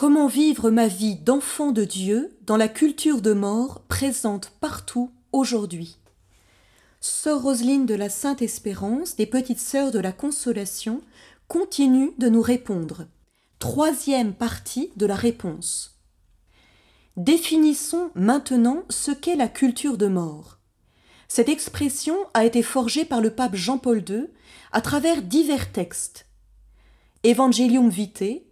Comment vivre ma vie d'enfant de Dieu dans la culture de mort présente partout aujourd'hui Sœur Roseline de la Sainte Espérance, des Petites Sœurs de la Consolation, continue de nous répondre. Troisième partie de la réponse. Définissons maintenant ce qu'est la culture de mort. Cette expression a été forgée par le pape Jean-Paul II à travers divers textes. Evangelium Vitae,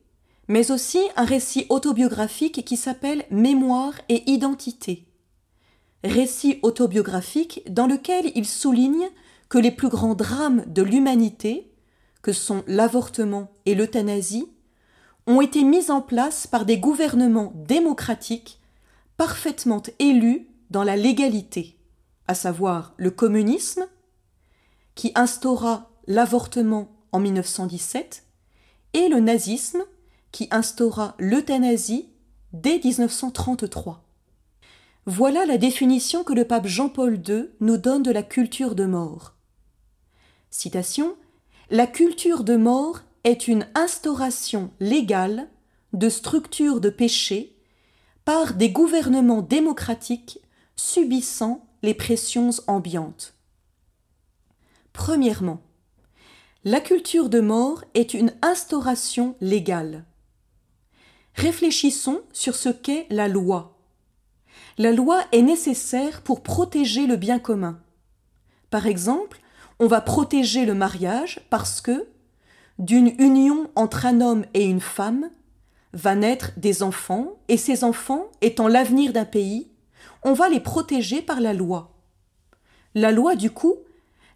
mais aussi un récit autobiographique qui s'appelle Mémoire et identité. Récit autobiographique dans lequel il souligne que les plus grands drames de l'humanité, que sont l'avortement et l'euthanasie, ont été mis en place par des gouvernements démocratiques parfaitement élus dans la légalité, à savoir le communisme, qui instaura l'avortement en 1917, et le nazisme, qui instaura l'euthanasie dès 1933. Voilà la définition que le pape Jean-Paul II nous donne de la culture de mort. Citation La culture de mort est une instauration légale de structures de péché par des gouvernements démocratiques subissant les pressions ambiantes. Premièrement, la culture de mort est une instauration légale. Réfléchissons sur ce qu'est la loi. La loi est nécessaire pour protéger le bien commun. Par exemple, on va protéger le mariage parce que, d'une union entre un homme et une femme, va naître des enfants, et ces enfants, étant l'avenir d'un pays, on va les protéger par la loi. La loi, du coup,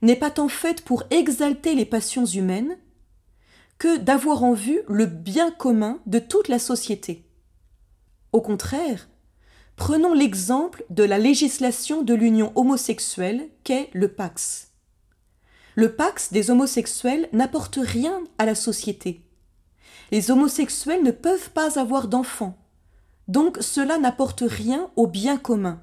n'est pas tant faite pour exalter les passions humaines, que d'avoir en vue le bien commun de toute la société. Au contraire, prenons l'exemple de la législation de l'union homosexuelle qu'est le Pax. Le Pax des homosexuels n'apporte rien à la société. Les homosexuels ne peuvent pas avoir d'enfants, donc cela n'apporte rien au bien commun.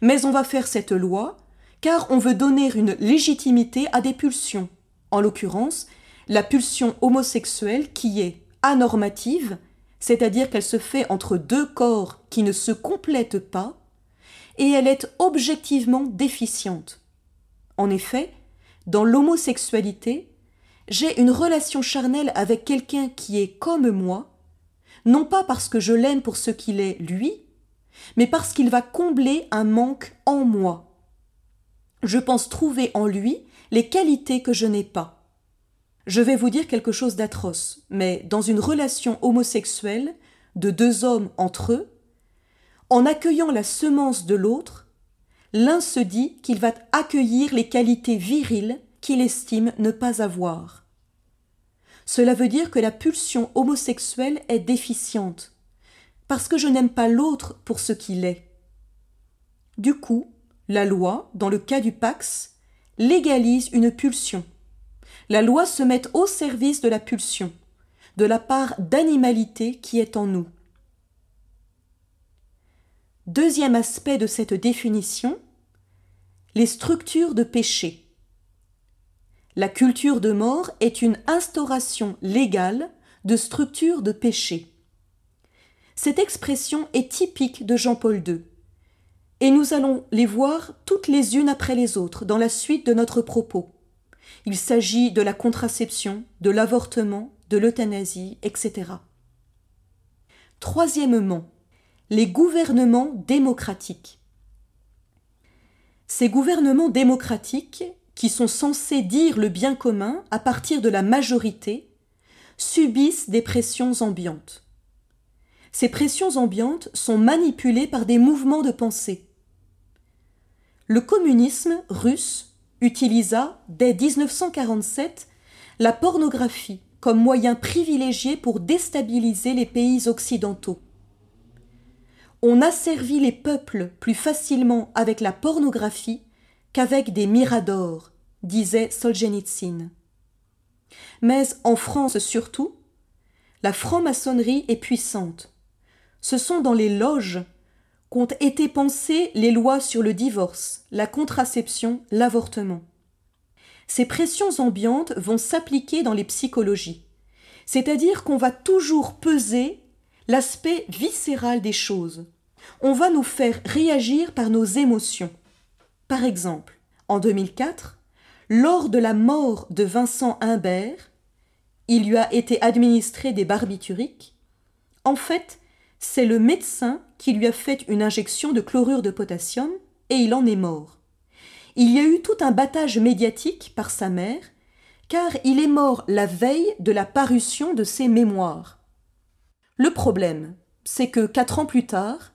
Mais on va faire cette loi car on veut donner une légitimité à des pulsions, en l'occurrence la pulsion homosexuelle qui est anormative, c'est-à-dire qu'elle se fait entre deux corps qui ne se complètent pas, et elle est objectivement déficiente. En effet, dans l'homosexualité, j'ai une relation charnelle avec quelqu'un qui est comme moi, non pas parce que je l'aime pour ce qu'il est lui, mais parce qu'il va combler un manque en moi. Je pense trouver en lui les qualités que je n'ai pas. Je vais vous dire quelque chose d'atroce, mais dans une relation homosexuelle de deux hommes entre eux, en accueillant la semence de l'autre, l'un se dit qu'il va accueillir les qualités viriles qu'il estime ne pas avoir. Cela veut dire que la pulsion homosexuelle est déficiente, parce que je n'aime pas l'autre pour ce qu'il est. Du coup, la loi, dans le cas du Pax, légalise une pulsion la loi se met au service de la pulsion, de la part d'animalité qui est en nous. Deuxième aspect de cette définition, les structures de péché. La culture de mort est une instauration légale de structures de péché. Cette expression est typique de Jean-Paul II, et nous allons les voir toutes les unes après les autres dans la suite de notre propos. Il s'agit de la contraception, de l'avortement, de l'euthanasie, etc. Troisièmement, les gouvernements démocratiques. Ces gouvernements démocratiques, qui sont censés dire le bien commun à partir de la majorité, subissent des pressions ambiantes. Ces pressions ambiantes sont manipulées par des mouvements de pensée. Le communisme russe utilisa dès 1947 la pornographie comme moyen privilégié pour déstabiliser les pays occidentaux. On asservit les peuples plus facilement avec la pornographie qu'avec des miradors, disait Solzhenitsyn. Mais en France surtout, la franc-maçonnerie est puissante. Ce sont dans les loges qu'ont été pensées les lois sur le divorce, la contraception, l'avortement. Ces pressions ambiantes vont s'appliquer dans les psychologies, c'est-à-dire qu'on va toujours peser l'aspect viscéral des choses. On va nous faire réagir par nos émotions. Par exemple, en 2004, lors de la mort de Vincent Imbert, il lui a été administré des barbituriques. En fait, c'est le médecin qui lui a fait une injection de chlorure de potassium et il en est mort. Il y a eu tout un battage médiatique par sa mère, car il est mort la veille de la parution de ses mémoires. Le problème, c'est que quatre ans plus tard,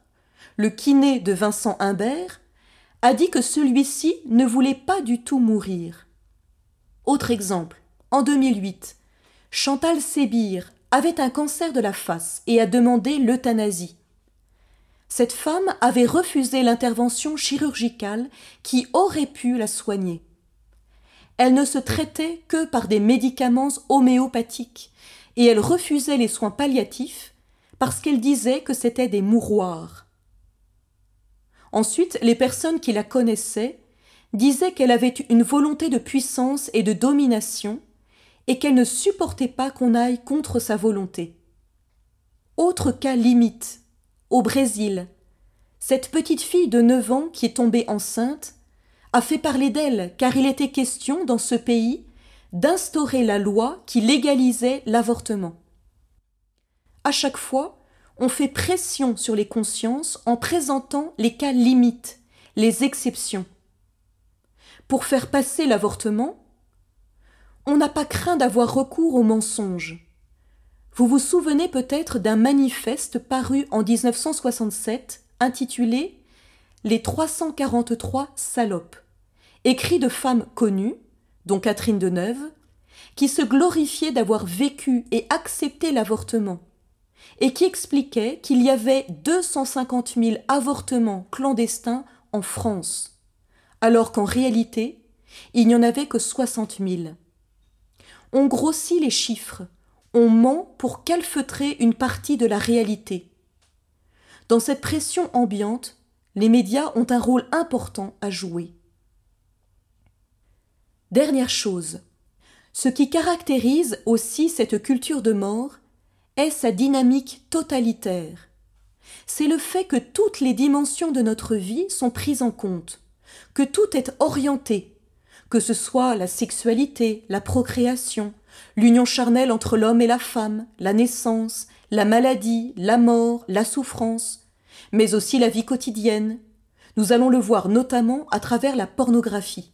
le kiné de Vincent Imbert a dit que celui-ci ne voulait pas du tout mourir. Autre exemple, en 2008, Chantal Sébir avait un cancer de la face et a demandé l'euthanasie. Cette femme avait refusé l'intervention chirurgicale qui aurait pu la soigner. Elle ne se traitait que par des médicaments homéopathiques et elle refusait les soins palliatifs parce qu'elle disait que c'était des mouroirs. Ensuite, les personnes qui la connaissaient disaient qu'elle avait une volonté de puissance et de domination, et qu'elle ne supportait pas qu'on aille contre sa volonté. Autre cas limite, au Brésil, cette petite fille de neuf ans qui est tombée enceinte a fait parler d'elle car il était question dans ce pays d'instaurer la loi qui légalisait l'avortement. À chaque fois, on fait pression sur les consciences en présentant les cas limites, les exceptions. Pour faire passer l'avortement, on n'a pas craint d'avoir recours au mensonge. Vous vous souvenez peut-être d'un manifeste paru en 1967 intitulé Les 343 salopes, écrit de femmes connues, dont Catherine Deneuve, qui se glorifiaient d'avoir vécu et accepté l'avortement et qui expliquait qu'il y avait 250 000 avortements clandestins en France, alors qu'en réalité, il n'y en avait que 60 000. On grossit les chiffres, on ment pour calfeutrer une partie de la réalité. Dans cette pression ambiante, les médias ont un rôle important à jouer. Dernière chose, ce qui caractérise aussi cette culture de mort, est sa dynamique totalitaire. C'est le fait que toutes les dimensions de notre vie sont prises en compte, que tout est orienté, que ce soit la sexualité, la procréation, l'union charnelle entre l'homme et la femme, la naissance, la maladie, la mort, la souffrance, mais aussi la vie quotidienne. Nous allons le voir notamment à travers la pornographie.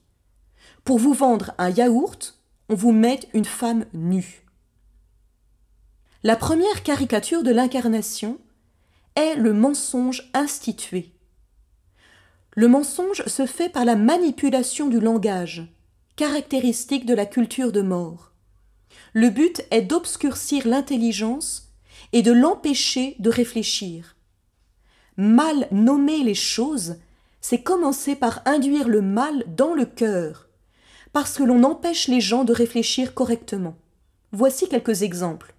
Pour vous vendre un yaourt, on vous met une femme nue. La première caricature de l'incarnation est le mensonge institué. Le mensonge se fait par la manipulation du langage, caractéristique de la culture de mort. Le but est d'obscurcir l'intelligence et de l'empêcher de réfléchir. Mal nommer les choses, c'est commencer par induire le mal dans le cœur, parce que l'on empêche les gens de réfléchir correctement. Voici quelques exemples.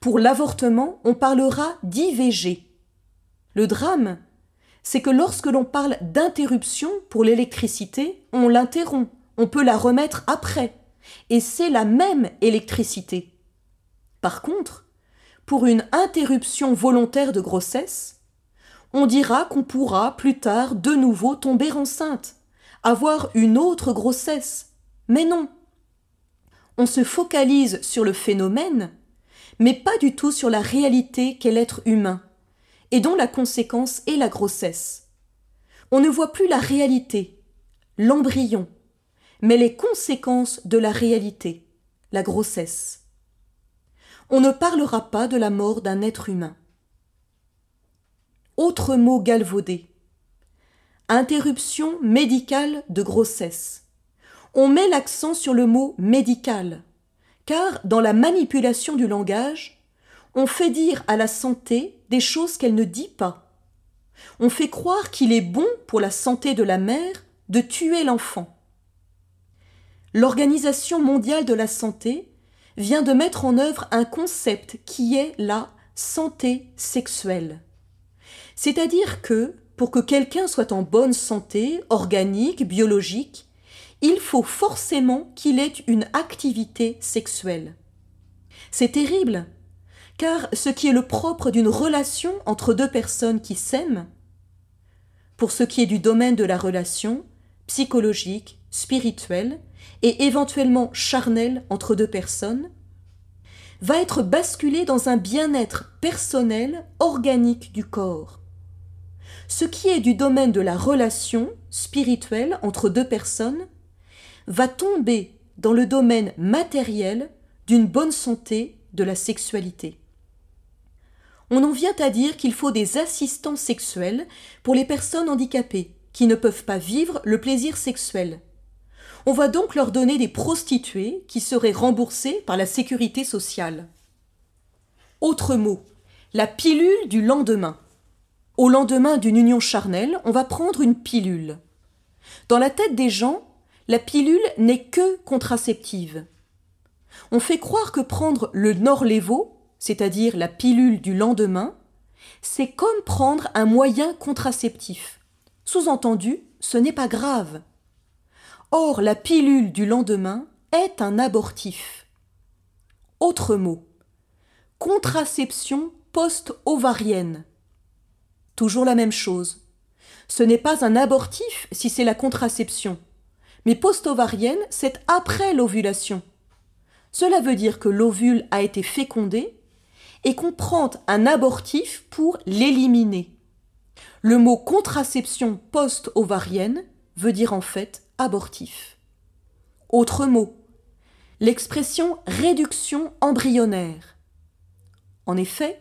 Pour l'avortement, on parlera d'IVG. Le drame, c'est que lorsque l'on parle d'interruption pour l'électricité, on l'interrompt, on peut la remettre après, et c'est la même électricité. Par contre, pour une interruption volontaire de grossesse, on dira qu'on pourra plus tard de nouveau tomber enceinte, avoir une autre grossesse. Mais non. On se focalise sur le phénomène mais pas du tout sur la réalité qu'est l'être humain, et dont la conséquence est la grossesse. On ne voit plus la réalité, l'embryon, mais les conséquences de la réalité, la grossesse. On ne parlera pas de la mort d'un être humain. Autre mot galvaudé. Interruption médicale de grossesse. On met l'accent sur le mot médical car dans la manipulation du langage, on fait dire à la santé des choses qu'elle ne dit pas. On fait croire qu'il est bon pour la santé de la mère de tuer l'enfant. L'Organisation mondiale de la santé vient de mettre en œuvre un concept qui est la santé sexuelle. C'est-à-dire que, pour que quelqu'un soit en bonne santé, organique, biologique, il faut forcément qu'il ait une activité sexuelle. C'est terrible, car ce qui est le propre d'une relation entre deux personnes qui s'aiment, pour ce qui est du domaine de la relation, psychologique, spirituelle et éventuellement charnelle entre deux personnes, va être basculé dans un bien-être personnel organique du corps. Ce qui est du domaine de la relation spirituelle entre deux personnes va tomber dans le domaine matériel d'une bonne santé de la sexualité. On en vient à dire qu'il faut des assistants sexuels pour les personnes handicapées qui ne peuvent pas vivre le plaisir sexuel. On va donc leur donner des prostituées qui seraient remboursées par la sécurité sociale. Autre mot, la pilule du lendemain. Au lendemain d'une union charnelle, on va prendre une pilule. Dans la tête des gens, la pilule n'est que contraceptive. On fait croire que prendre le Norlevo, c'est-à-dire la pilule du lendemain, c'est comme prendre un moyen contraceptif. Sous-entendu, ce n'est pas grave. Or, la pilule du lendemain est un abortif. Autre mot. Contraception post-ovarienne. Toujours la même chose. Ce n'est pas un abortif si c'est la contraception. Mais post-ovarienne, c'est après l'ovulation. Cela veut dire que l'ovule a été fécondé et qu'on prend un abortif pour l'éliminer. Le mot contraception post-ovarienne veut dire en fait abortif. Autre mot, l'expression réduction embryonnaire. En effet,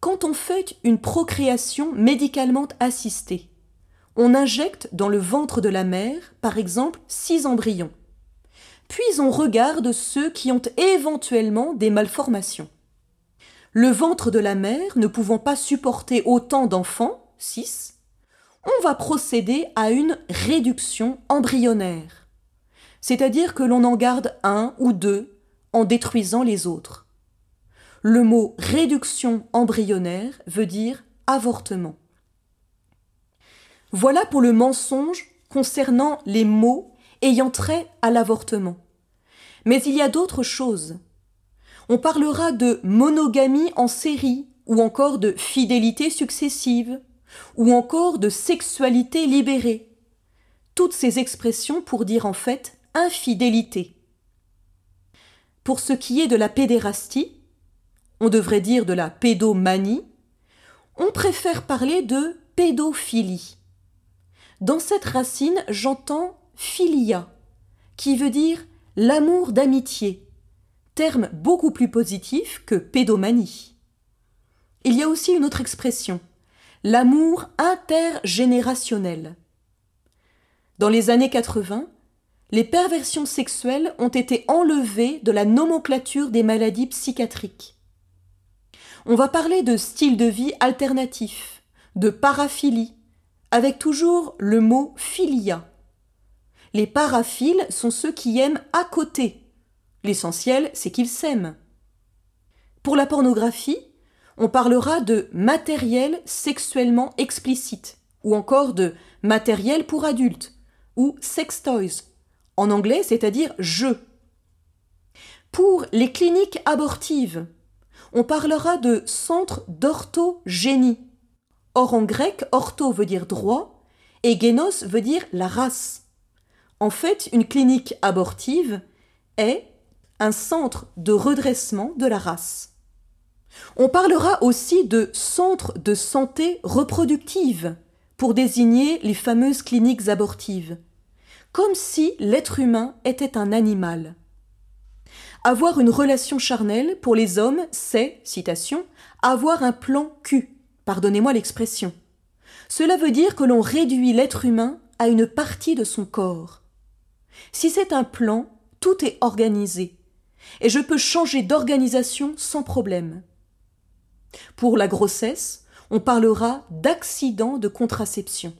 quand on fait une procréation médicalement assistée, on injecte dans le ventre de la mère, par exemple, six embryons. Puis on regarde ceux qui ont éventuellement des malformations. Le ventre de la mère ne pouvant pas supporter autant d'enfants, six, on va procéder à une réduction embryonnaire. C'est-à-dire que l'on en garde un ou deux en détruisant les autres. Le mot réduction embryonnaire veut dire avortement. Voilà pour le mensonge concernant les mots ayant trait à l'avortement. Mais il y a d'autres choses. On parlera de monogamie en série, ou encore de fidélité successive, ou encore de sexualité libérée. Toutes ces expressions pour dire en fait infidélité. Pour ce qui est de la pédérastie, on devrait dire de la pédomanie, on préfère parler de pédophilie. Dans cette racine, j'entends philia, qui veut dire l'amour d'amitié, terme beaucoup plus positif que pédomanie. Il y a aussi une autre expression, l'amour intergénérationnel. Dans les années 80, les perversions sexuelles ont été enlevées de la nomenclature des maladies psychiatriques. On va parler de style de vie alternatif, de paraphilie, avec toujours le mot philia. Les paraphiles sont ceux qui aiment à côté. L'essentiel, c'est qu'ils s'aiment. Pour la pornographie, on parlera de matériel sexuellement explicite, ou encore de matériel pour adultes, ou sex toys, en anglais, c'est-à-dire jeux. Pour les cliniques abortives, on parlera de centre d'orthogénie, Or en grec, ortho veut dire droit et génos veut dire la race. En fait, une clinique abortive est un centre de redressement de la race. On parlera aussi de centre de santé reproductive pour désigner les fameuses cliniques abortives, comme si l'être humain était un animal. Avoir une relation charnelle pour les hommes, c'est, citation, avoir un plan cul, Pardonnez-moi l'expression. Cela veut dire que l'on réduit l'être humain à une partie de son corps. Si c'est un plan, tout est organisé, et je peux changer d'organisation sans problème. Pour la grossesse, on parlera d'accident de contraception.